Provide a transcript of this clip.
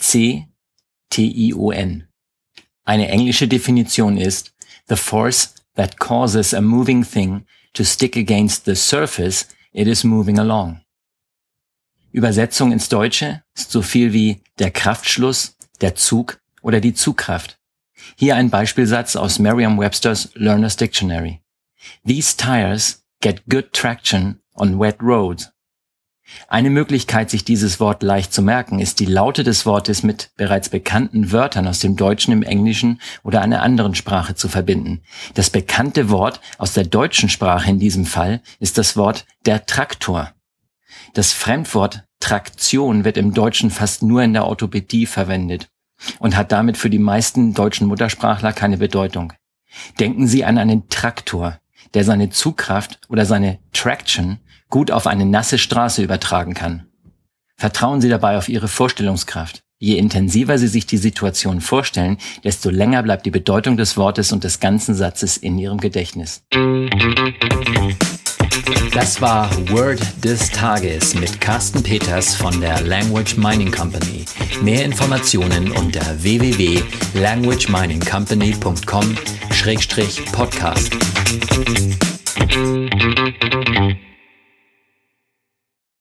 T-R-A-C-T-I-O-N. Eine englische Definition ist the force that causes a moving thing to stick against the surface it is moving along. Übersetzung ins Deutsche ist so viel wie der Kraftschluss, der Zug oder die Zugkraft. Hier ein Beispielsatz aus Merriam-Webster's Learner's Dictionary. These tires get good traction on wet roads. Eine Möglichkeit, sich dieses Wort leicht zu merken, ist die Laute des Wortes mit bereits bekannten Wörtern aus dem Deutschen, im Englischen oder einer anderen Sprache zu verbinden. Das bekannte Wort aus der deutschen Sprache in diesem Fall ist das Wort der Traktor. Das Fremdwort Traktion wird im Deutschen fast nur in der Orthopädie verwendet und hat damit für die meisten deutschen Muttersprachler keine Bedeutung. Denken Sie an einen Traktor, der seine Zugkraft oder seine Traction gut auf eine nasse Straße übertragen kann. Vertrauen Sie dabei auf Ihre Vorstellungskraft. Je intensiver Sie sich die Situation vorstellen, desto länger bleibt die Bedeutung des Wortes und des ganzen Satzes in Ihrem Gedächtnis. Das war Word des Tages mit Carsten Peters von der Language Mining Company. Mehr Informationen unter www.languageminingcompany.com-podcast.